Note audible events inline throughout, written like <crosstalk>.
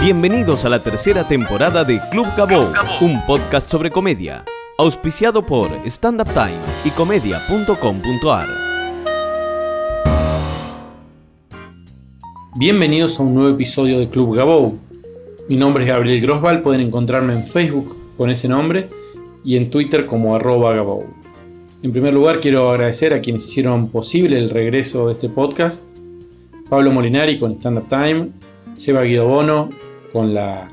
Bienvenidos a la tercera temporada de Club Gabou, un podcast sobre comedia, auspiciado por Stand Up Time y comedia.com.ar. Bienvenidos a un nuevo episodio de Club Gabou. Mi nombre es Gabriel Grosval, pueden encontrarme en Facebook con ese nombre y en Twitter como arroba Gabou. En primer lugar quiero agradecer a quienes hicieron posible el regreso de este podcast. Pablo Molinari con Stand Up Time, Seba Guido Bono con la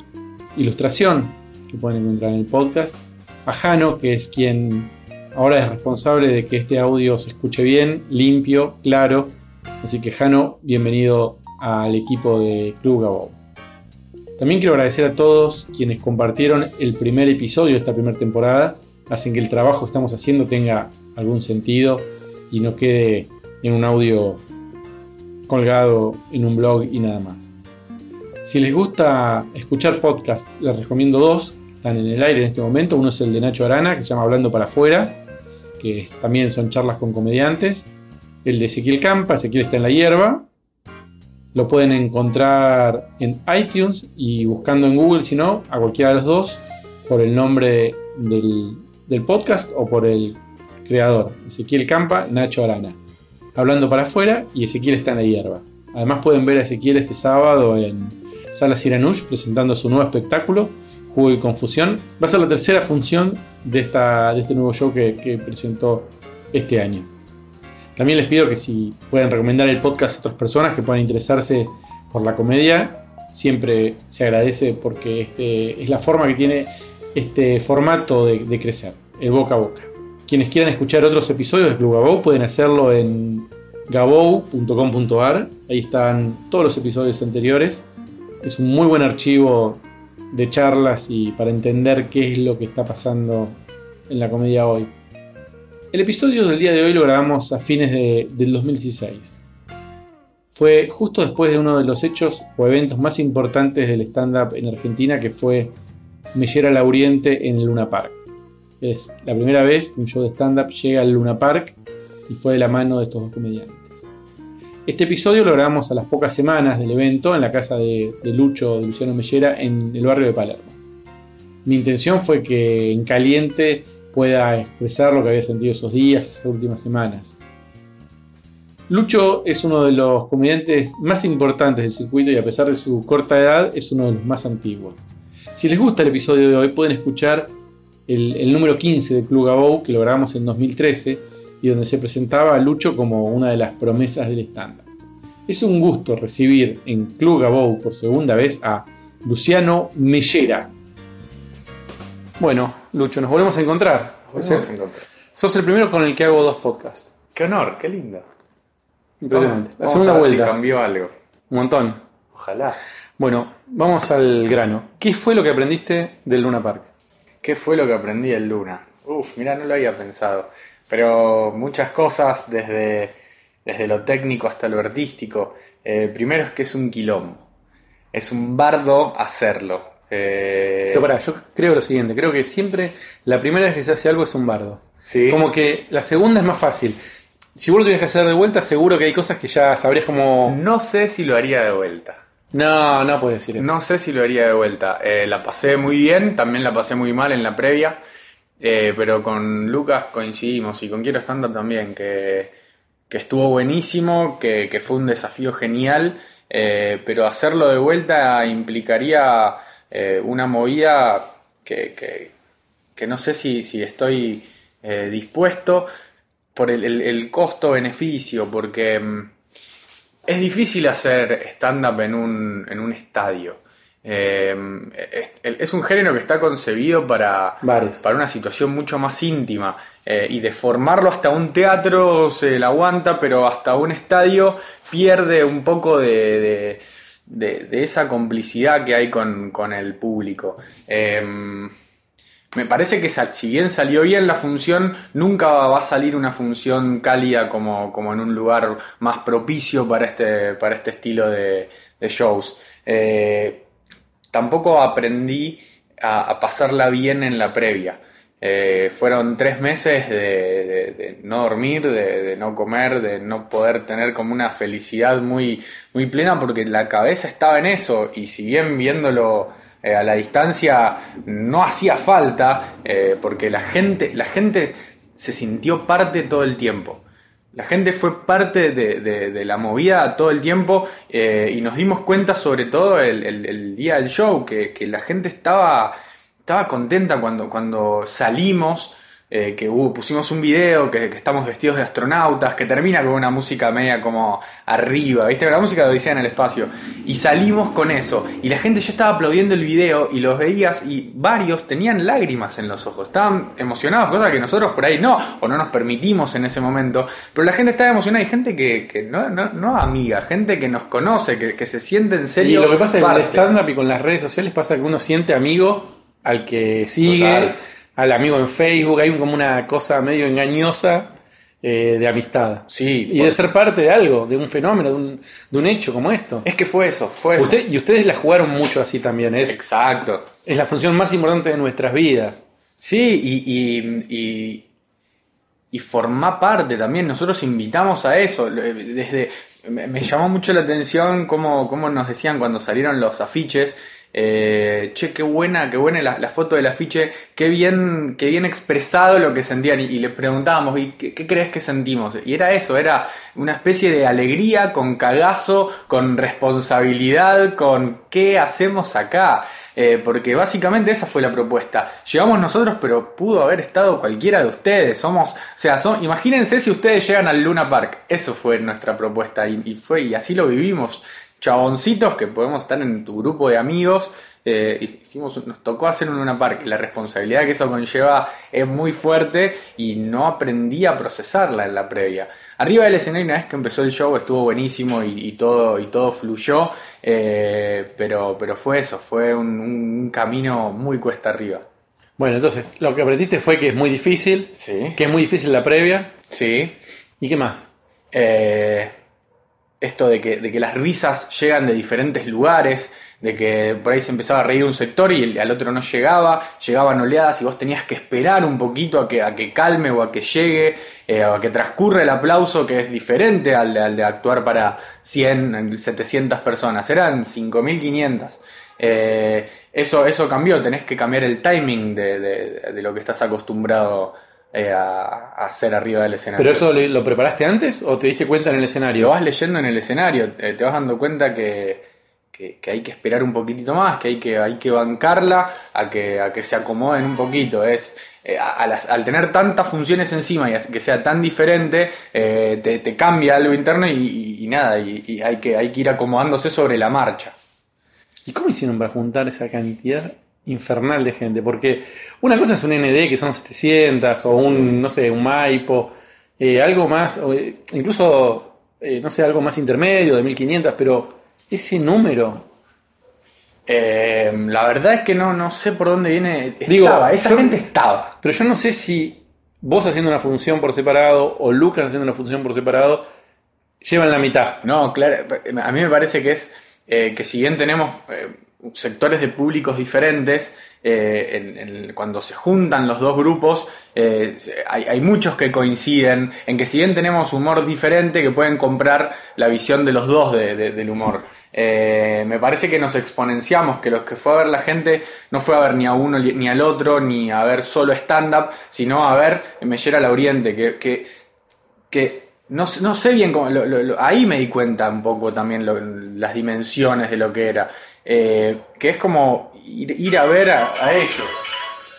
ilustración que pueden encontrar en el podcast, a Jano que es quien ahora es responsable de que este audio se escuche bien, limpio, claro. Así que Jano, bienvenido al equipo de Club Gabou. También quiero agradecer a todos quienes compartieron el primer episodio de esta primera temporada, hacen que el trabajo que estamos haciendo tenga algún sentido y no quede en un audio colgado en un blog y nada más. Si les gusta escuchar podcast, les recomiendo dos, están en el aire en este momento. Uno es el de Nacho Arana, que se llama Hablando para afuera, que también son charlas con comediantes. El de Ezequiel Campa, Ezequiel está en la hierba, lo pueden encontrar en iTunes y buscando en Google, si no, a cualquiera de los dos, por el nombre del, del podcast o por el creador. Ezequiel Campa, Nacho Arana. Hablando para afuera y Ezequiel está en la hierba. Además pueden ver a Ezequiel este sábado en Sala Siranush presentando su nuevo espectáculo, Juego y Confusión. Va a ser la tercera función de, esta, de este nuevo show que, que presentó este año. También les pido que si pueden recomendar el podcast a otras personas que puedan interesarse por la comedia, siempre se agradece porque este, es la forma que tiene este formato de, de crecer, el boca a boca. Quienes quieran escuchar otros episodios de Club Gabou pueden hacerlo en gabou.com.ar. Ahí están todos los episodios anteriores. Es un muy buen archivo de charlas y para entender qué es lo que está pasando en la comedia hoy. El episodio del día de hoy lo grabamos a fines de, del 2016. Fue justo después de uno de los hechos o eventos más importantes del stand-up en Argentina, que fue Mellera Lauriente en el Luna Park. Es la primera vez que un show de stand-up llega al Luna Park y fue de la mano de estos dos comediantes. Este episodio lo grabamos a las pocas semanas del evento en la casa de, Lucho, de Luciano Mellera, en el barrio de Palermo. Mi intención fue que en caliente pueda expresar lo que había sentido esos días, esas últimas semanas. Lucho es uno de los comediantes más importantes del circuito y a pesar de su corta edad es uno de los más antiguos. Si les gusta el episodio de hoy pueden escuchar el, el número 15 de Club Gabou que lo grabamos en 2013 y donde se presentaba a Lucho como una de las promesas del estándar. Es un gusto recibir en Club Gabou por segunda vez a Luciano Mellera. Bueno, Lucho, nos volvemos a encontrar. Nos volvemos a encontrar. Sos el primero con el que hago dos podcasts. Qué honor, qué lindo. Impresionante. Vamos- La vamos segunda a ver vuelta. Si cambió algo. Un montón. Ojalá. Bueno, vamos al grano. ¿Qué fue lo que aprendiste del Luna Park? ¿Qué fue lo que aprendí en Luna? Uf, mira, no lo había pensado. Pero muchas cosas, desde, desde lo técnico hasta lo artístico. Eh, primero es que es un quilombo. Es un bardo hacerlo. Eh, Pero pará, yo creo lo siguiente, creo que siempre la primera vez que se hace algo es un bardo. sí. Como que la segunda es más fácil. Si vos lo tienes que hacer de vuelta, seguro que hay cosas que ya sabrías como... No sé si lo haría de vuelta. No, no puedes decir eso. No sé si lo haría de vuelta. Eh, la pasé muy bien, también la pasé muy mal en la previa. Eh, pero con Lucas coincidimos y con Quiero Stand Up también, que, que estuvo buenísimo, que, que fue un desafío genial. eh, pero hacerlo de vuelta implicaría eh, una movida que, que- no sé si, si estoy dispuesto por el, el- el costo-beneficio, porque. mm, es difícil hacer stand-up en un, en un estadio. Eh, es, un género que está concebido para, Bares. para una situación mucho más íntima. eh, y de formarlo hasta un teatro se la aguanta, pero hasta un estadio pierde un poco de, de- de- de esa complicidad que hay con, con el público. Eh, me parece que si bien salió bien la función, nunca va a salir una función cálida como, como en un lugar más propicio para este, para este estilo de, de shows. Eh, tampoco aprendí a, pasarla bien en la previa. Eh, fueron tres meses de, no dormir, de, de no comer, de no poder tener como una felicidad muy, muy plena porque la cabeza estaba en eso y si bien viéndolo eh, a la distancia no hacía falta eh, porque la gente, la gente se sintió parte todo el tiempo. La gente fue parte de, de- la movida todo el tiempo eh, y nos dimos cuenta sobre todo el, el- el día del show que, que la gente estaba, estaba contenta cuando, cuando salimos, eh, que hubo- pusimos un video, que, que estamos vestidos de astronautas, que termina con una música media como arriba, ¿viste? La música de Odisea en el espacio. Y salimos con eso. Y la gente ya estaba aplaudiendo el video y los veías y varios tenían lágrimas en los ojos. Estaban emocionados, cosa que nosotros por ahí no, o no nos permitimos en ese momento. Pero la gente estaba emocionada y gente que, que no, no, no amiga, gente que nos conoce, que, que se siente en Y serio. lo que pasa es que con el stand-up y con las redes sociales pasa que uno siente amigo al que sigue, Total. Al amigo en Facebook, hay como una cosa medio engañosa eh, de amistad. Sí, Y por- de ser parte de algo, de un fenómeno, de un, de un hecho como esto. es que fue eso, fue eso. Usted- y ustedes la jugaron mucho así también, es, Exacto. es la función más importante de nuestras vidas. Sí, y, y, y, y formá parte también. Nosotros invitamos a eso. Eh, Desde, me, me llamó mucho la atención cómo, cómo nos decían cuando salieron los afiches. Eh, che, qué buena, qué buena la, la foto del afiche, qué bien, qué bien expresado lo que sentían. Y, y le preguntábamos, ¿y qué, crees que sentimos? Y era eso, era una especie de alegría con cagazo, con responsabilidad, con qué hacemos acá. Eh, porque básicamente esa fue la propuesta. Llegamos nosotros, pero pudo haber estado cualquiera de ustedes. Somos, o sea, son, imagínense si ustedes llegan al Luna Park. Eso fue nuestra propuesta y, y fue y así lo vivimos. Chaboncitos que podemos estar en tu grupo de amigos. eh, hicimos, nos tocó hacer un Luna Park. La responsabilidad que eso conlleva es muy fuerte y no aprendí a procesarla en la previa. Arriba del escenario, una vez que empezó el show, estuvo buenísimo y, y todo, y todo fluyó. eh, pero, pero fue eso, fue un, un camino muy cuesta arriba. Bueno, entonces, lo que aprendiste fue que es muy difícil, Sí. que es muy difícil la previa, Sí. ¿y qué más? Eh, esto de que, de que las risas llegan de diferentes lugares, de que por ahí se empezaba a reír un sector y al otro no llegaba, llegaban oleadas y vos tenías que esperar un poquito a que, a que calme o a que llegue, eh, o a que transcurra el aplauso que es diferente al de, al de actuar para 100, 700 personas, eran 5500. Eh, eso, eso cambió, tenés que cambiar el timing de, de- de lo que estás acostumbrado eh, a, a hacer arriba del escenario. ¿Pero eso lo, lo preparaste antes o te diste cuenta en el Lo escenario? vas leyendo en el escenario, eh, te vas dando cuenta que, que- que hay que esperar un poquitito más, que hay que, hay que bancarla a que, a que se acomoden un poquito. Es, eh, a- a las- al tener tantas funciones encima y que sea tan diferente, eh, te, te cambia algo interno y, y- y nada, y, y hay, que, hay que ir acomodándose sobre la marcha. ¿Y cómo hicieron para juntar esa cantidad infernal de gente? Porque una cosa es un ND que son 700 o un, no sé, un Maipo, eh, algo más, eh, incluso, eh, no sé, algo más intermedio de 1500, pero ese número, Eh, la verdad es que no, no sé por dónde viene. Estaba, Digo, esa yo- gente estaba. pero yo no sé si vos haciendo una función por separado o Lucas haciendo una función por separado llevan la mitad. No, claro, a mí me parece que es que si bien tenemos sectores de públicos diferentes, eh, cuando se juntan los dos grupos, eh, hay, muchos que coinciden en que si bien tenemos humor diferente, que pueden comprar la visión de los dos de- de- del humor. Eh, me parece que nos exponenciamos, que los que fue a ver la gente no fue a ver ni a uno ni al otro, ni a ver solo stand-up, sino a ver Mellera al Oriente, que, que que no, no sé bien cómo, ahí me di cuenta un poco también las dimensiones de lo que era, Eh, que es como ir, a ver a, ellos,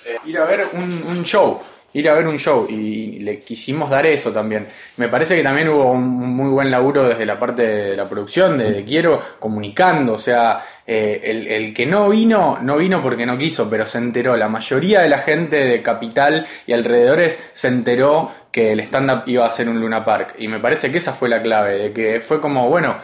Eh, ir a ver un, show, ir a ver un show. Y, le quisimos dar eso también. Me parece que también hubo un muy buen laburo desde la parte de la producción, de, de Quiero, comunicando, o sea, eh, el, el que no vino, no vino porque no quiso, pero se enteró, la mayoría de la gente de Capital y alrededores se enteró que el stand-up iba a ser un Luna Park. Y me parece que esa fue la clave, de que fue como, bueno,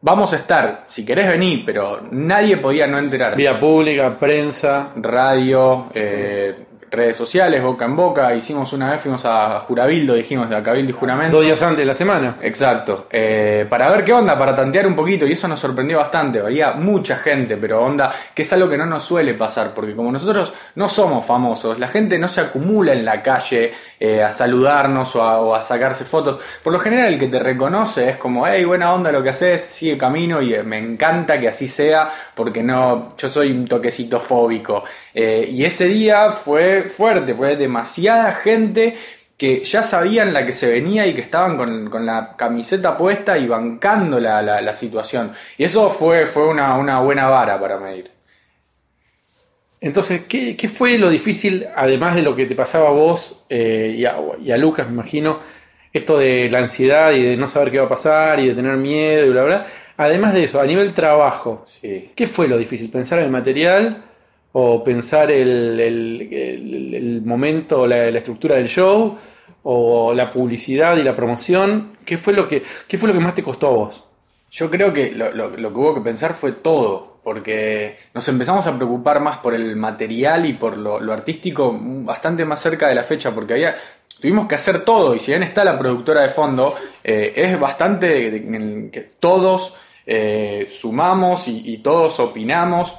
vamos a estar, si querés venir, pero nadie podía no enterarse. Vía pública, prensa. Radio, eh, redes sociales, boca en boca. Hicimos una vez, fuimos a Jurabildo, dijimos, a Cabildo y Juramento. Dos días antes de la semana. Exacto. Eh, para ver qué onda, para tantear un poquito. Y eso nos sorprendió bastante. Había mucha gente, pero onda, que es algo que no nos suele pasar. Porque como nosotros no somos famosos, la gente no se acumula en la calle eh, a saludarnos o a, o a sacarse fotos. Por lo general, el que te reconoce es como, hey, buena onda lo que haces, sigue camino. Y eh, me encanta que así sea, porque no, yo soy un toquecito fóbico. Eh, y ese día fue fuerte, fue demasiada gente que ya sabían la que se venía y que estaban con, con la camiseta puesta y bancando la, la- la situación. Y eso fue, fue una, una buena vara para medir. Entonces, ¿qué, qué fue lo difícil, además de lo que te pasaba a vos eh, y, a, y a Lucas, me imagino, esto de la ansiedad y de no saber qué va a pasar y de tener miedo y bla, bla? Además de eso, a nivel trabajo, Sí. ¿qué fue lo difícil? ¿Pensar el material o pensar el, el- momento, la, la estructura del show o la publicidad y la promoción? ¿Qué fue lo que, qué fue lo que más te costó a vos? Yo creo que lo, lo- que hubo que pensar fue todo, porque nos empezamos a preocupar más por el material y por lo, artístico bastante más cerca de la fecha, porque había, tuvimos que hacer todo, y si bien está la productora de fondo, eh, es bastante que todos eh, sumamos y todos opinamos,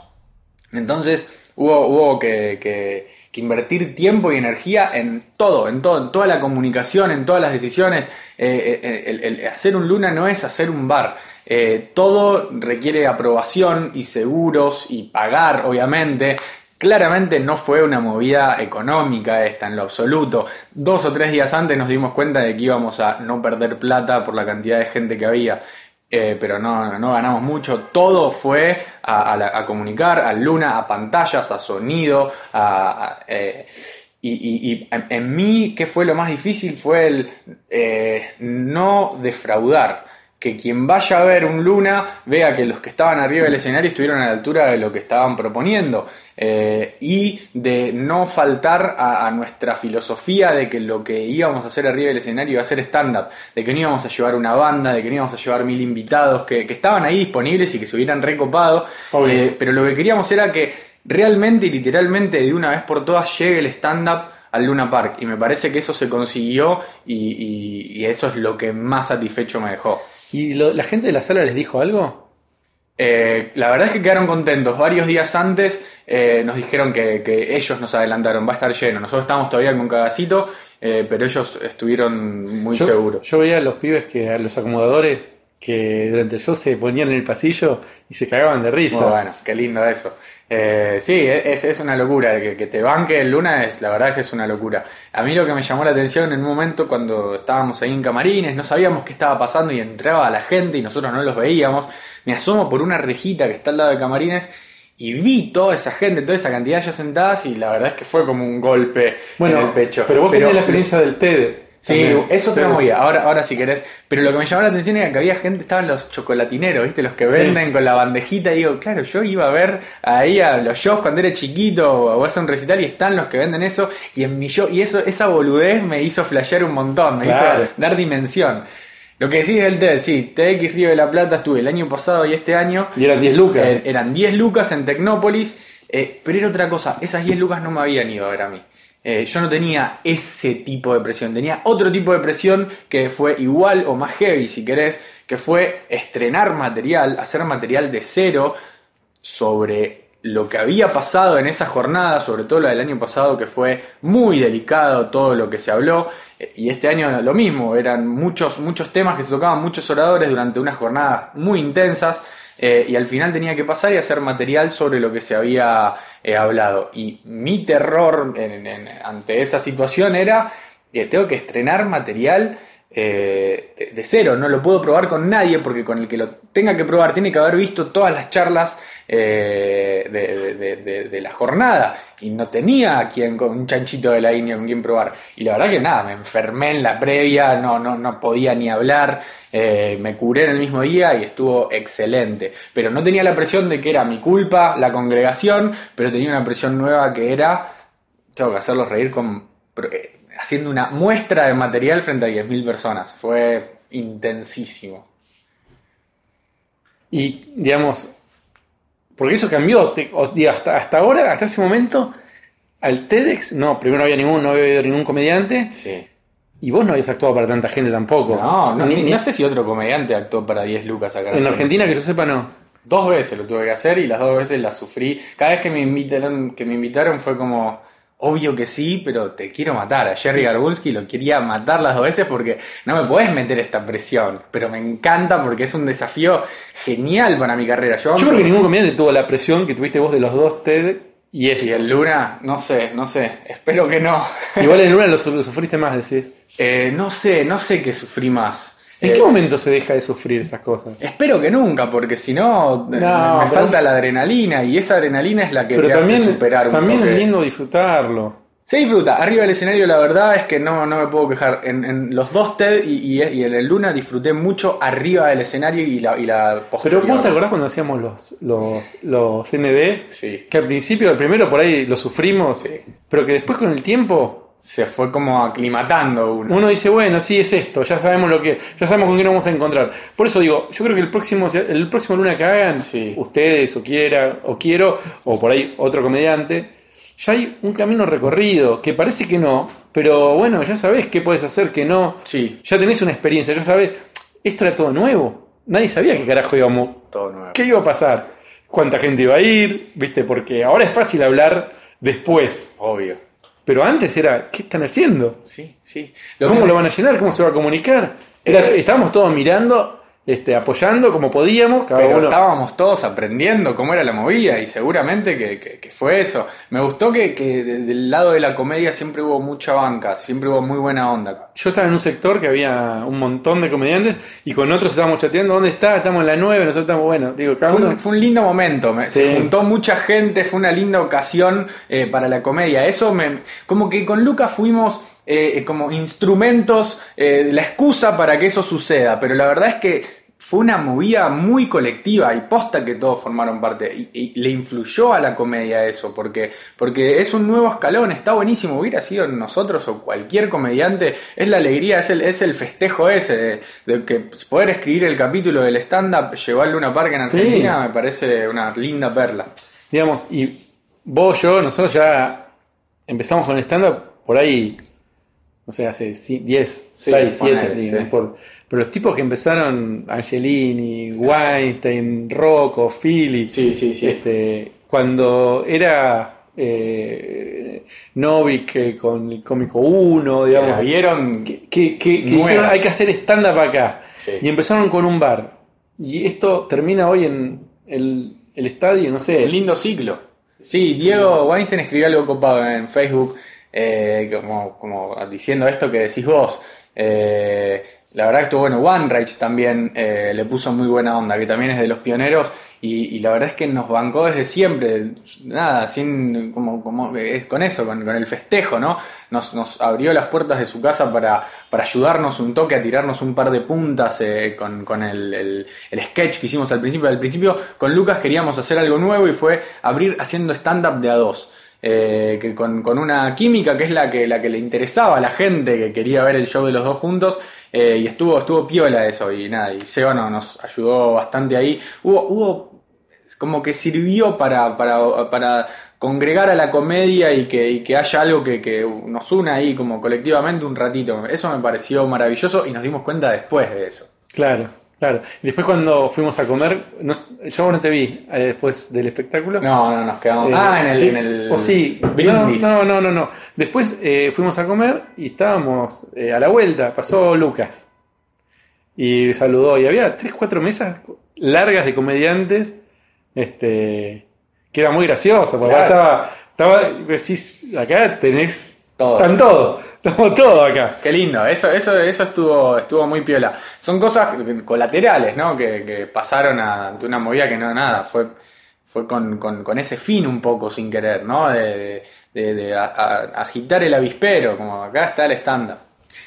entonces hubo, que, invertir tiempo y energía en todo, en todo, en toda la comunicación, en todas las decisiones. Eh, eh, el hacer un Luna no es hacer un bar. Eh, todo requiere aprobación y seguros y pagar, obviamente. Claramente no fue una movida económica esta en lo absoluto. Dos o tres días antes nos dimos cuenta de que íbamos a no perder plata por la cantidad de gente que había. Eh, pero no, no ganamos mucho. Todo fue a, comunicar, a Luna, a pantallas, a sonido, a, eh, y, en mí, ¿qué fue lo más difícil? Fue el eh, no defraudar. Que quien vaya a ver un Luna vea que los que estaban arriba del escenario estuvieron a la altura de lo que estaban proponiendo. Eh, y de no faltar a, a nuestra filosofía de que lo que íbamos a hacer arriba del escenario iba a ser stand-up. De que no íbamos a llevar una banda, de que no íbamos a llevar mil invitados, que, que estaban ahí disponibles y que se hubieran recopado. Eh, pero lo que queríamos era que realmente y literalmente de una vez por todas llegue el stand-up al Luna Park. Y me parece que eso se consiguió y, y- y eso es lo que más satisfecho me dejó. ¿Y lo- la gente de la sala les dijo algo? Eh, la verdad es que quedaron contentos. Varios días antes eh, nos dijeron que, que ellos nos adelantaron, va a estar lleno. Nosotros estamos todavía con cagacito, eh, pero ellos estuvieron muy yo, seguros. Yo veía a los pibes que, a los acomodadores, que durante el show se ponían en el pasillo y se cagaban de risa. Muy bueno, qué lindo eso. Eh, sí, es, es una locura. Que, que te banque el Luna es, la verdad es que es una locura. A mí lo que me llamó la atención en un momento cuando estábamos ahí en camarines, no sabíamos qué estaba pasando y entraba la gente y nosotros no los veíamos. Me asomo por una rejita que está al lado de camarines y vi toda esa gente, toda esa cantidad ya sentadas y la verdad es que fue como un golpe Bueno, en el pecho. pero vos tenés la experiencia del TED. Sí, también. eso te Pero- movía, ahora, ahora si querés. Pero lo que me llamó la atención era que había gente, estaban los chocolatineros, ¿viste? Los que Sí. venden con la bandejita. Y digo, claro, yo iba a ver ahí a los shows cuando era chiquito o a hacer un recital y están los que venden eso. Y en mi show, y eso, esa boludez me hizo flashear un montón, me Claro. hizo dar dimensión. Lo que decís del TED, sí, TX Río de la Plata estuve el año pasado y este año. Y eran 10 lucas. Eh, eran 10 lucas en Tecnópolis, eh, pero era otra cosa. Esas 10 lucas no me habían ido a ver a mí. Eh, yo no tenía ese tipo de presión, tenía otro tipo de presión que fue igual o más heavy, si querés, que fue estrenar material, hacer material de cero sobre lo que había pasado en esa jornada, sobre todo la del año pasado, que fue muy delicado todo lo que se habló, eh, y este año lo mismo, eran muchos, muchos temas que se tocaban, muchos oradores durante unas jornadas muy intensas, eh, y al final tenía que pasar y hacer material sobre lo que se había eh, hablado. Y mi terror ante esa situación era, eh, tengo que estrenar material de cero, no lo puedo probar con nadie porque con el que lo tenga que probar tiene que haber visto todas las charlas eh, de, la jornada y no tenía a quien un chanchito de la India con quien probar. Y la verdad que nada, me enfermé en la previa, no, no, no podía ni hablar, eh, me curé en el mismo día y estuvo excelente. Pero no tenía la presión de que era mi culpa, la congregación, pero tenía una presión nueva que era, tengo que hacerlos reír con... eh, haciendo una muestra de material frente a 10.000 personas. Fue intensísimo. Y, digamos, porque eso cambió, te- os digo, hasta, hasta ahora, hasta ese momento, al TEDx, no, primero no había ningún, no había habido ningún comediante. Sí. Y vos no habías actuado para tanta gente tampoco. No, no, Ni- ni- ni- no sé si otro comediante actuó para 10 lucas acá. En Argentina, que yo sepa, no. Dos veces lo tuve que hacer y las dos veces las sufrí. Cada vez que me invitaron, que me invitaron fue como, obvio que sí, pero te quiero matar. A Jerry Garbulski lo quería matar las dos veces porque no me podés meter esta presión. Pero me encanta porque es un desafío genial para mi carrera. Yo, Yo creo que ningún comediante tuvo la presión que tuviste vos de los dos TED y este. Y el Luna, no sé, no sé. Espero que no. Igual en <laughs> Luna lo sufriste más, decís. Eh, no sé, no sé qué sufrí más. ¿En Eh, qué momento se deja de sufrir esas cosas? Espero que nunca, porque si no, No, me pero- falta la adrenalina y esa adrenalina es la que Pero te también, hace superar un también toque. es lindo disfrutarlo. Se disfruta. Arriba del escenario, la verdad es que no, no me puedo quejar. En, en los dos TED y, y- y en el Luna disfruté mucho arriba del escenario y la, y la Pero vos te acordás cuando hacíamos los, los, los ND, Sí. que al principio, el primero por ahí lo sufrimos, Sí. pero que después con el tiempo Se fue como aclimatando uno. uno dice, bueno, sí es esto, ya sabemos lo que, ya sabemos con qué nos vamos a encontrar. Por eso digo, yo creo que el próximo, el próximo Luna que hagan, Sí. ustedes o quiera, o quiero, o por ahí otro comediante, ya hay un camino recorrido, que parece que no, pero bueno, ya sabés qué puedes hacer, que no. Sí, Ya tenés una experiencia, ya sabés, esto era todo nuevo. Nadie sabía qué carajo íbamos, todo nuevo. qué iba a pasar, cuánta gente iba a ir, ¿viste? Porque ahora es fácil hablar después, Obvio. Pero antes era, ¿qué están haciendo? Sí, sí. ¿Cómo que- lo van a llenar? ¿Cómo se va a comunicar? Era- Eh, estábamos todos mirando, este, apoyando como podíamos, cada Pero uno. estábamos todos aprendiendo cómo era la movida y seguramente que, que- que fue eso. Me gustó que, que de- del lado de la comedia siempre hubo mucha banca, siempre hubo muy buena onda. Yo estaba en un sector que había un montón de comediantes y con otros estábamos chateando, ¿dónde está? Estamos en la 9, nosotros estamos, bueno, digo, cada Fue uno. un, fue un lindo momento, me- se juntó mucha gente, fue una linda ocasión eh, para la comedia. Eso me, como que con Lucas fuimos eh, como instrumentos, eh, la excusa para que eso suceda, pero la verdad es que fue una movida muy colectiva y posta que todos formaron parte y, y le influyó a la comedia eso, porque, porque es un nuevo escalón, está buenísimo, hubiera sido nosotros o cualquier comediante, es la alegría, es el, es el festejo ese de, de que poder escribir el capítulo del stand-up, llevarlo a Luna Park en Sí. Argentina, me parece una linda perla. Digamos, y vos, yo, nosotros ya empezamos con el stand-up por ahí, no sé, hace ci- 10, Sí, 6, 7, ponele, digamos, sí. por- pero los tipos que empezaron, Angelini, Weinstein, Rocco, Philly, Sí, sí, sí. Este, cuando era eh, Novik eh, con el cómico 1, La digamos, vieron que, que- que- que Nueva. dijeron hay que hacer stand-up acá. Sí. Y empezaron con un bar. Y esto termina hoy en el, el estadio, no sé. Un lindo ciclo. Sí, Diego Weinstein escribió algo copado en Facebook, eh, como, diciendo esto que decís vos. Eh, la verdad que estuvo bueno. One Rage también eh, le puso muy buena onda, que también es de los pioneros. Y, la verdad es que nos bancó desde siempre. Nada, sin como, como es con eso, con, el festejo, ¿no? Nos, abrió las puertas de su casa para, para ayudarnos un toque a tirarnos un par de puntas con, con el, el- el sketch que hicimos al principio. Al principio con Lucas queríamos hacer algo nuevo y fue abrir haciendo stand-up de a dos. Eh, que con, con una química que es la que, la que le interesaba a la gente que quería ver el show de los dos juntos eh, y estuvo, estuvo piola eso y nada, y Seba no- nos ayudó bastante ahí. Hubo, hubo como que sirvió para, para, para congregar a la comedia y que, y que haya algo que, que nos una ahí como colectivamente un ratito. Eso me pareció maravilloso y nos dimos cuenta después de eso. Claro, claro. Y después cuando fuimos a comer, yo no te vi eh, después del espectáculo. No, no, nos quedamos. Eh, ah, en el, en el O sí, brindis. No, no, no, no. no. Después eh, fuimos a comer y estábamos eh, a la vuelta, pasó Lucas. Y saludó. Y había tres, cuatro mesas largas de comediantes. Este. Que era muy gracioso. Porque Claro. estaba. Estaba. Decís, acá tenés. Todo. Están todos. Estamos todos acá. Qué lindo, eso, eso, eso estuvo, estuvo muy piola. Son cosas colaterales, ¿no? Que, que pasaron a- ante una movida que no nada, fue, fue con, con- con ese fin un poco sin querer, ¿no? De, de- de a- a- agitar el avispero, como acá está el estándar.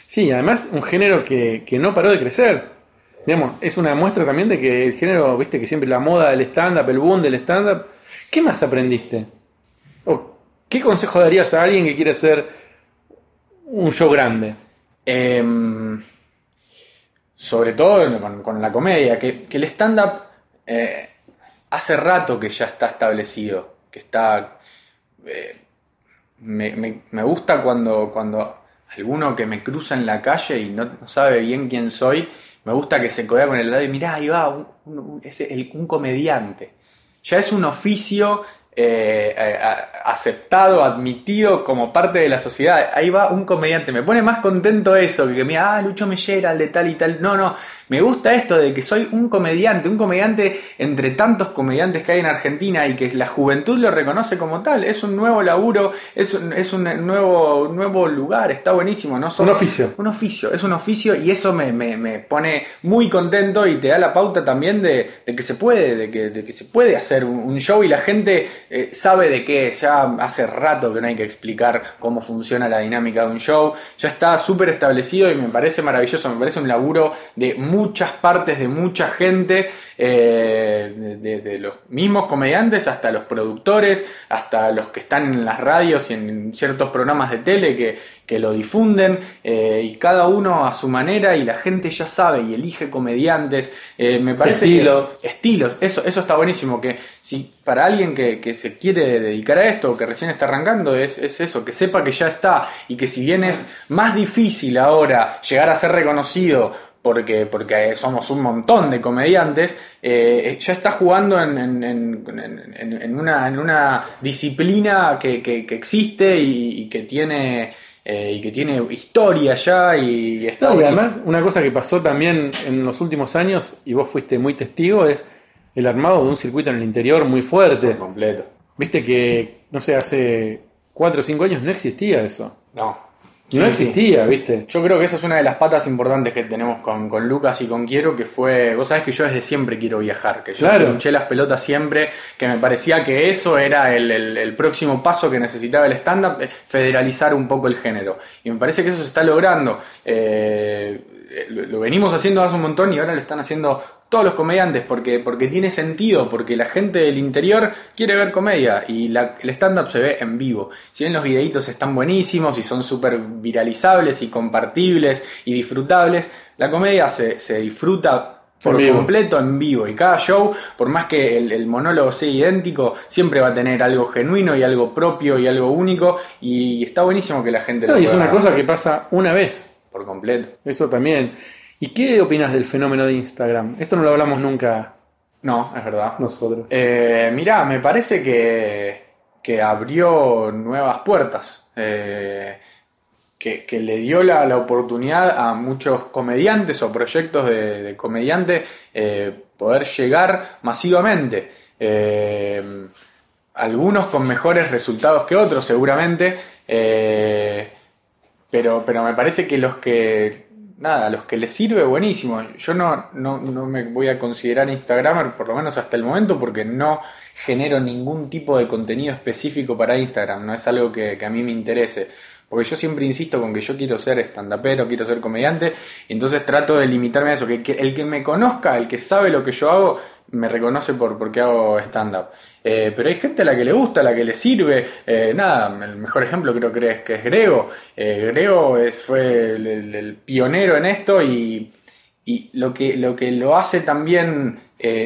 Sí, además un género que, que no paró de crecer. Digamos, es una muestra también de que el género, viste, que siempre la moda del stand-up, el boom del stand-up. ¿Qué más aprendiste? ¿O qué consejo darías a alguien que quiere hacer un show grande? Em, sobre todo con, la comedia, que, que el stand-up eh, hace rato que ya está establecido, que está eh, me, me- gusta cuando, cuando alguno que me cruza en la calle y no, sabe bien quién soy, me gusta que se codea con el lado y mirá, ahí va, el- un comediante. Ya es un oficio eh, eh, aceptado, admitido como parte de la sociedad. Ahí va un comediante. Me pone más contento eso que que mira, ah, Lucho Mellera, el de tal y tal. No, no. Me gusta esto de que soy un comediante, un comediante entre tantos comediantes que hay en Argentina y que la juventud lo reconoce como tal. Es un nuevo laburo, es un, es un nuevo, nuevo lugar, está buenísimo. No Un oficio. un oficio, es un oficio y eso me, me- me pone muy contento y te da la pauta también de, de que se puede, de que, de que se puede hacer un, un show y la gente eh, sabe de qué, ya hace rato que no hay que explicar cómo funciona la dinámica de un show, ya está súper establecido y me parece maravilloso, me parece un laburo de muchas partes, de mucha gente, eh, de, los mismos comediantes hasta los productores, hasta los que están en las radios y en ciertos programas de tele que, que lo difunden, eh, y cada uno a su manera, y la gente ya sabe y elige comediantes. Eh, me parece que- Estilos. estilos, eso, eso está buenísimo. Que si para alguien que, que se quiere dedicar a esto, o que recién está arrancando, es, es eso, que sepa que ya está, y que si bien es más difícil ahora llegar a ser reconocido, porque, porque somos un montón de comediantes, eh, ya está jugando en, en- en- en- una, en una disciplina que, que- que existe y, y que tiene eh, y que tiene historia ya y está No, y buenísimo. además, una cosa que pasó también en los últimos años, y vos fuiste muy testigo, es el armado de un circuito en el interior muy fuerte. por completo. Viste que, no sé, hace 4 o 5 años no existía eso. No. No existía, ¿viste? Yo creo que esa es una de las patas importantes que tenemos con, con Lucas y con Quiero, que fue, vos sabés que yo desde siempre quiero viajar, que yo Claro. pinché las pelotas siempre, que me parecía que eso era el, el- el próximo paso que necesitaba el stand-up, eh, federalizar un poco el género. Y me parece que eso se está logrando. Eh, lo, lo venimos haciendo hace un montón y ahora lo están haciendo todos los comediantes porque, porque tiene sentido, porque la gente del interior quiere ver comedia y la- el stand-up se ve en vivo. Si bien los videitos están buenísimos y son súper viralizables y compartibles y disfrutables, la comedia se, se disfruta por En completo en vivo y cada show, por más que el, el monólogo sea idéntico, siempre va a tener algo genuino y algo propio y algo único y está buenísimo que la gente No, lo y es una cosa que pasa una vez. por completo. Eso también. ¿Y qué opinas del fenómeno de Instagram? Esto no lo hablamos nunca No, es verdad. nosotros. Eh, mirá, me parece que, que abrió nuevas puertas. eh, que, que le dio la, la oportunidad a muchos comediantes o proyectos de, de comediante eh, poder llegar masivamente. Eh, algunos con mejores resultados que otros, seguramente. eh, pero, pero me parece que los que. Nada, los que les sirve, buenísimo. Yo no, no, no me voy a considerar Instagramer, por lo menos hasta el momento, porque no genero ningún tipo de contenido específico para Instagram. No es algo que, a mí me interese. Porque yo siempre insisto con que yo quiero ser estandapero, quiero ser comediante, y entonces trato de limitarme a eso. Que el que me conozca, el que sabe lo que yo hago, me reconoce por porque hago stand-up. Eh, pero hay gente a la que le gusta, a la que le sirve. Eh, nada, el mejor ejemplo creo que es, que es Grego. Eh, Grego es, fue el, el- el pionero en esto y, y lo, que, lo que lo hace también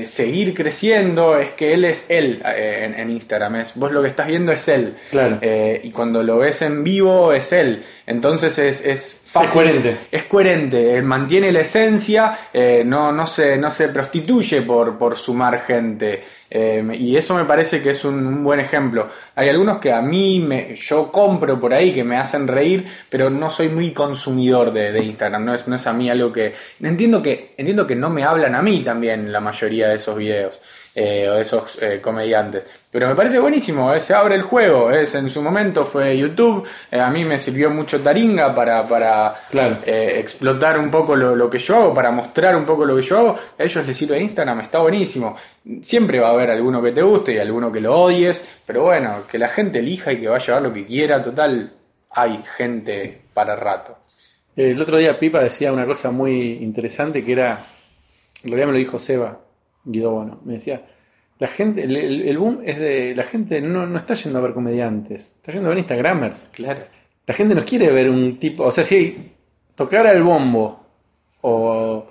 seguir creciendo es que él es él en, en Instagram. Es, vos lo que estás viendo es él. Claro. Y cuando lo ves en vivo es él. Entonces es, es fácil. Es coherente. Es coherente. Él mantiene la esencia, eh, no, no, se, no se prostituye por, por sumar gente. Eh, y eso me parece que es un, un buen ejemplo. Hay algunos que a mí me, yo compro por ahí que me hacen reír, pero no soy muy consumidor de, de Instagram. No es, no es a mí algo que. Entiendo que, entiendo que no me hablan a mí también la mayoría de esos videos. Eh, o de esos eh, comediantes. Pero me parece buenísimo, eh, se abre el juego. Es, en su momento fue YouTube, a mí me sirvió mucho Taringa para, para Claro. explotar un poco lo, lo que yo hago, para mostrar un poco lo que yo hago. A ellos les sirve Instagram, está buenísimo. Siempre va a haber alguno que te guste y alguno que lo odies, pero bueno, que la gente elija y que vaya a ver lo que quiera, total, hay gente para rato. El otro día Pipa decía una cosa muy interesante que era, en realidad me lo dijo Seba, Guido Bono, me decía, la gente, el, boom es de, la gente no, no está yendo a ver comediantes, está yendo a ver Instagramers. Claro. La gente no quiere ver un tipo, o sea, si tocara el bombo o,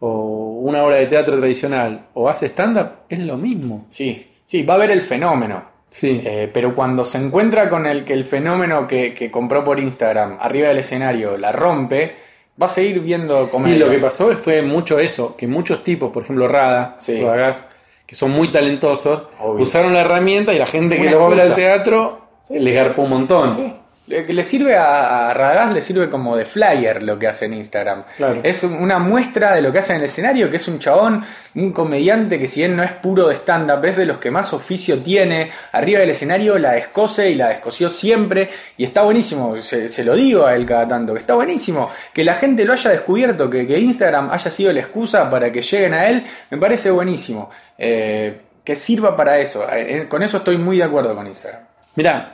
o una obra de teatro tradicional o hace stand-up, es lo mismo. Sí, sí, va a haber el fenómeno. Sí. Eh, pero cuando se encuentra con el que el fenómeno que, que compró por Instagram arriba del escenario la rompe, va a seguir viendo Y comedia. lo que pasó fue mucho eso, que muchos tipos, por ejemplo Rada, Sí. Radagast, que son muy talentosos, Obvio. usaron la herramienta y la gente que lo va a ver al teatro le garpó un montón. Sí. Le, le sirve a, a Radagast, le sirve como de flyer lo que hace en Instagram. Claro. Es un- una muestra de lo que hace en el escenario, que es un chabón, un comediante que si bien no es puro de stand-up, es de los que más oficio tiene. Arriba del escenario la descose y la descosió siempre. Y está buenísimo, se, se lo digo a él cada tanto, que está buenísimo. Que la gente lo haya descubierto, que, que Instagram haya sido la excusa para que lleguen a él, me parece buenísimo. Eh, que sirva para eso. Eh, con eso estoy muy de acuerdo con Instagram. Mirá,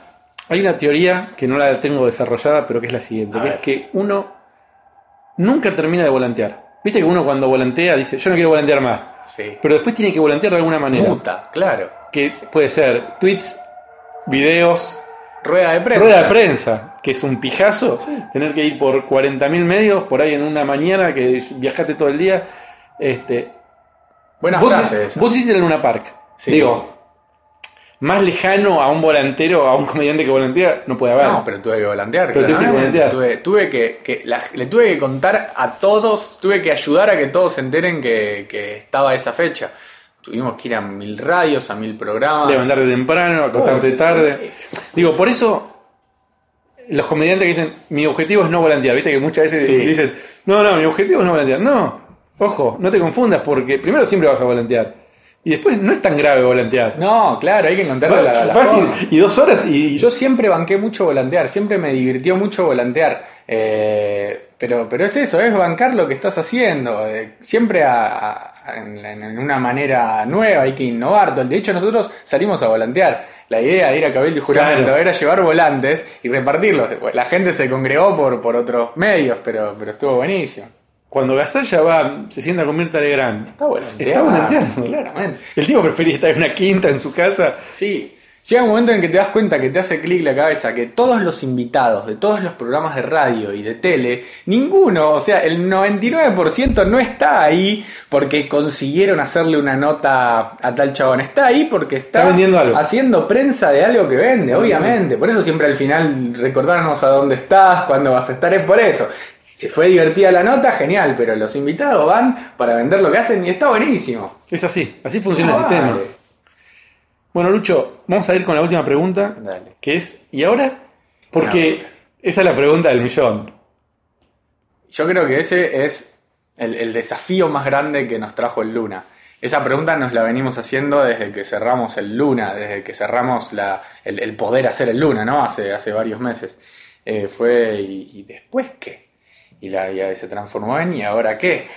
hay una teoría que no la tengo desarrollada, pero que es la siguiente, A que ver. es que uno nunca termina de volantear. Viste que uno cuando volantea dice, yo no quiero volantear más, Sí. pero después tiene que volantear de alguna manera. Muta, claro. Que puede ser tweets, videos, Rueda de prensa. rueda de prensa, que es un pijazo, tener que ir por 40.000 medios, por ahí en una mañana que viajaste todo el día. Este, Buena vos, vos hiciste el Luna Park. Sí. Digo, más lejano a un volantero, a un comediante que volantea, no puede haber. No, pero tuve que volantear. Pero tuviste que volantear. Tuve, tuve que, que la- le tuve que contar a todos, tuve que ayudar a que todos se enteren que, que estaba esa fecha. Tuvimos que ir a mil radios, a mil programas. levantarte temprano, acostarte Oh, tarde. Digo, por eso los comediantes que dicen, mi objetivo es no volantear, viste que muchas veces Sí. dicen, no, no, mi objetivo es no volantear. No, ojo, no te confundas porque primero siempre vas a volantear. Y después no es tan grave volantear. No, claro, hay que encontrarle la, la Fácil, forma. y dos horas y Yo siempre banqué mucho volantear, siempre me divirtió mucho volantear. Eh, pero, pero es eso, es bancar lo que estás haciendo. eh, siempre a- a- en, en una manera nueva, hay que innovar. De hecho, nosotros salimos a volantear. La idea de ir a Cabildo y Juramento Claro. era llevar volantes y repartirlos. La gente se congregó por, por otros medios, pero, pero estuvo buenísimo. Cuando Gasalla va, se sienta con Mirta Legrand. Está volanteando. Está volanteando. Claramente. El tipo prefería estar en una quinta en su casa. Sí. Llega un momento en que te das cuenta que te hace clic la cabeza que todos los invitados de todos los programas de radio y de tele, ninguno, o sea, el 99% no está ahí porque consiguieron hacerle una nota a tal chabón. Está ahí porque está, Está vendiendo algo. haciendo prensa de algo que vende, obviamente. Por eso siempre al final recordarnos a dónde estás, cuándo vas a estar, es por eso. Si fue divertida la nota, genial, pero los invitados van para vender lo que hacen y está buenísimo. Es así, así funciona el sistema. Bueno, Lucho, vamos a ir con la última pregunta, Dale. que es, ¿y ahora? Porque esa es la pregunta del millón. Yo creo que ese es el, el desafío más grande que nos trajo el Luna. Esa pregunta nos la venimos haciendo desde que cerramos el Luna, desde que cerramos la, el, el poder hacer el Luna, ¿no? Hace, hace varios meses. Eh, fue, y, y después qué? Y, la, y se transformó en ¿y ahora qué?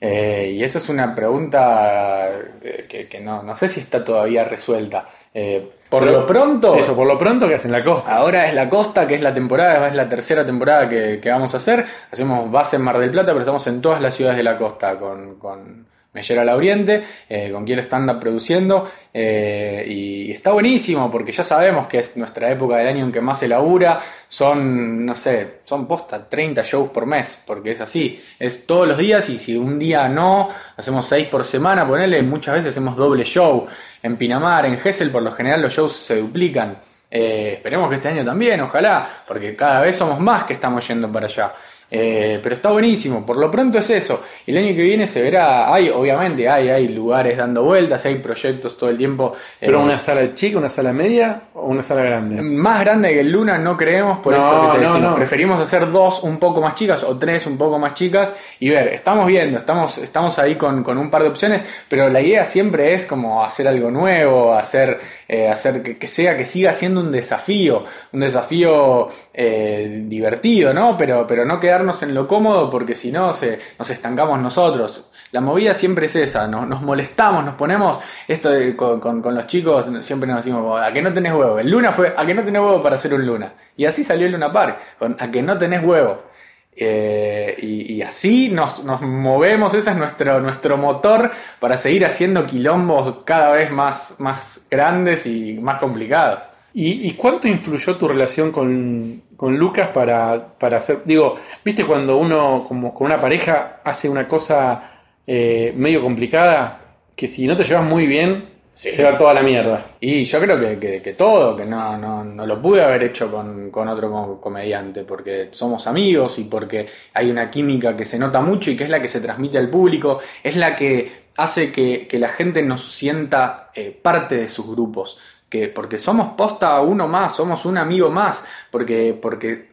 Eh, y esa es una pregunta eh, que, que no, no sé si está todavía resuelta. Eh, por Pero lo pronto... Eso, por lo pronto, que hacen la costa? Ahora es la costa, que es la temporada, es la tercera temporada que, que vamos a hacer. Hacemos base en Mar del Plata, pero estamos en todas las ciudades de la costa con, con Mellera al Oriente, eh, con quien stand produciendo. eh, y está buenísimo porque ya sabemos que es nuestra época del año en que más se labura. Son, no sé, son posta 30 shows por mes, porque es así. Es todos los días y si un día no, hacemos 6 por semana, ponele, muchas veces hacemos doble show. En Pinamar, en Gessel, por lo general los shows se duplican. Eh, esperemos que este año también, ojalá, porque cada vez somos más que estamos yendo para allá. Eh, pero está buenísimo, por lo pronto es eso. El año que viene se verá, hay, obviamente, hay, hay lugares dando vueltas, hay proyectos todo el tiempo. ¿Pero eh, una sala chica, una sala media o una sala grande? más grande que el Luna no creemos, por No, esto que te no, decimos. no. Preferimos hacer dos un poco más chicas o tres un poco más chicas y ver, estamos viendo, estamos, estamos ahí con, con un par de opciones, pero la idea siempre es como hacer algo nuevo, hacer, eh, hacer que, que sea, que siga siendo un desafío, un desafío divertido, ¿no? Pero, pero no en lo cómodo porque si no se, nos estancamos nosotros. La movida siempre es esa, nos, molestamos, nos ponemos, esto con, los chicos siempre nos decimos, a que no tenés huevo. El Luna fue, a que no tenés huevo para hacer un Luna. Y así salió el Luna Park, con a que no tenés huevo. Eh, y, y así nos, nos movemos, ese es nuestro, nuestro motor para seguir haciendo quilombos cada vez más, más grandes y más complicados. ¿Y, y cuánto influyó tu relación con, con Lucas para, para hacer... Digo, viste cuando uno como con una pareja hace una cosa eh, medio complicada, que si no te llevas muy bien, Sí. Se va toda la mierda. Y yo creo que, que- que todo, que no, no, no lo pude haber hecho con, con otro co- comediante, porque somos amigos y porque hay una química que se nota mucho y que es la que se transmite al público, es la que hace que, que la gente nos sienta eh, parte de sus grupos. Que, porque somos posta uno más, somos un amigo más, porque, porque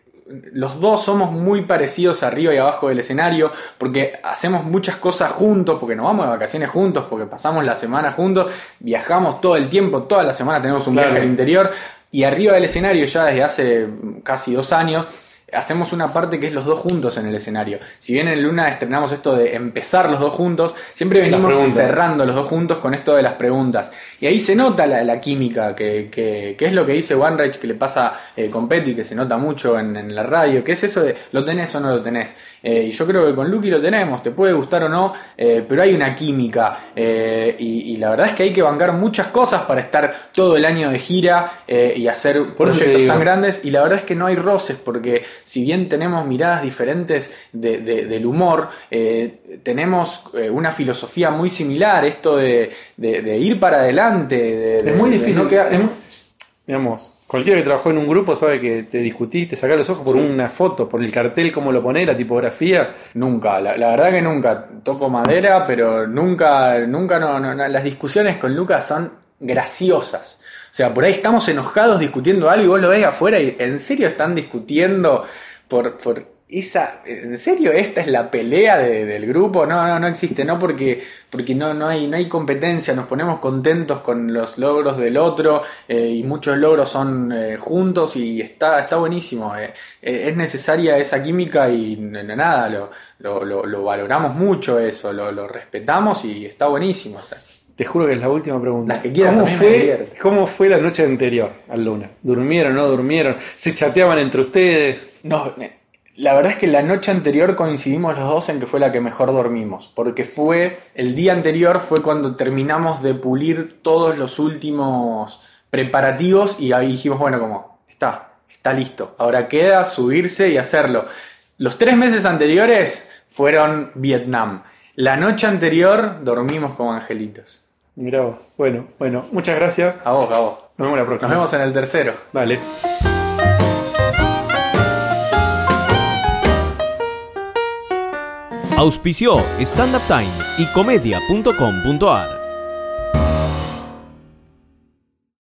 los dos somos muy parecidos arriba y abajo del escenario, porque hacemos muchas cosas juntos, porque nos vamos de vacaciones juntos, porque pasamos la semana juntos, viajamos todo el tiempo, toda la semana tenemos un Claro. viaje al interior, y arriba del escenario ya desde hace casi dos años, hacemos una parte que es los dos juntos en el escenario. Si bien en Luna estrenamos esto de empezar los dos juntos, siempre venimos cerrando los dos juntos con esto de las preguntas. Y ahí se nota la, la química, que, que- que es lo que dice OneRage, que le pasa eh, con Petty, que se nota mucho en, en la radio, que es eso de lo tenés o no lo tenés. Eh, y yo creo que con Lucky lo tenemos, te puede gustar o no, eh, pero hay una química. y, y la verdad es que hay que bancar muchas cosas para estar todo el año de gira y hacer Por proyectos tan grandes. Y la verdad es que no hay roces, porque si bien tenemos miradas diferentes de- de- del humor, tenemos una filosofía muy similar, esto de- de ir para adelante. De- de- Es muy de difícil. no es digamos, cualquiera que trabajó en un grupo sabe que te discutís, te sacás los ojos por una foto, por el cartel, cómo lo ponés, la tipografía. Nunca, la, la verdad que nunca. Toco madera, pero nunca, nunca no, no, no. Las discusiones con Lucas son graciosas. O sea, por ahí estamos enojados discutiendo algo y vos lo ves afuera y en serio están discutiendo por, por esa. ¿En serio esta es la pelea de- del grupo? No, no, no existe, no porque, porque no, no, hay, no hay competencia, nos ponemos contentos con los logros del otro eh, y muchos logros son eh, juntos y está, está buenísimo. eh. Es necesaria esa química y nada, lo, lo, lo- lo valoramos mucho eso, lo, respetamos y está buenísimo. Te juro que es la última pregunta. Las que quieras, ¿Cómo fue. ¿Cómo fue la noche anterior al Luna? ¿Durmieron o no durmieron? ¿Se chateaban entre ustedes? No, la verdad es que la noche anterior coincidimos los dos en que fue la que mejor dormimos, porque fue el día anterior fue cuando terminamos de pulir todos los últimos preparativos y ahí dijimos, bueno, como está, está listo, ahora queda subirse y hacerlo. Los tres meses anteriores fueron Vietnam. La noche anterior dormimos como angelitos. Mirá vos. Bueno, bueno, muchas gracias. A vos, a vos. Nos vemos la próxima. Nos vemos en el tercero. Dale. Auspició Stand Up Time y comedia.com.ar.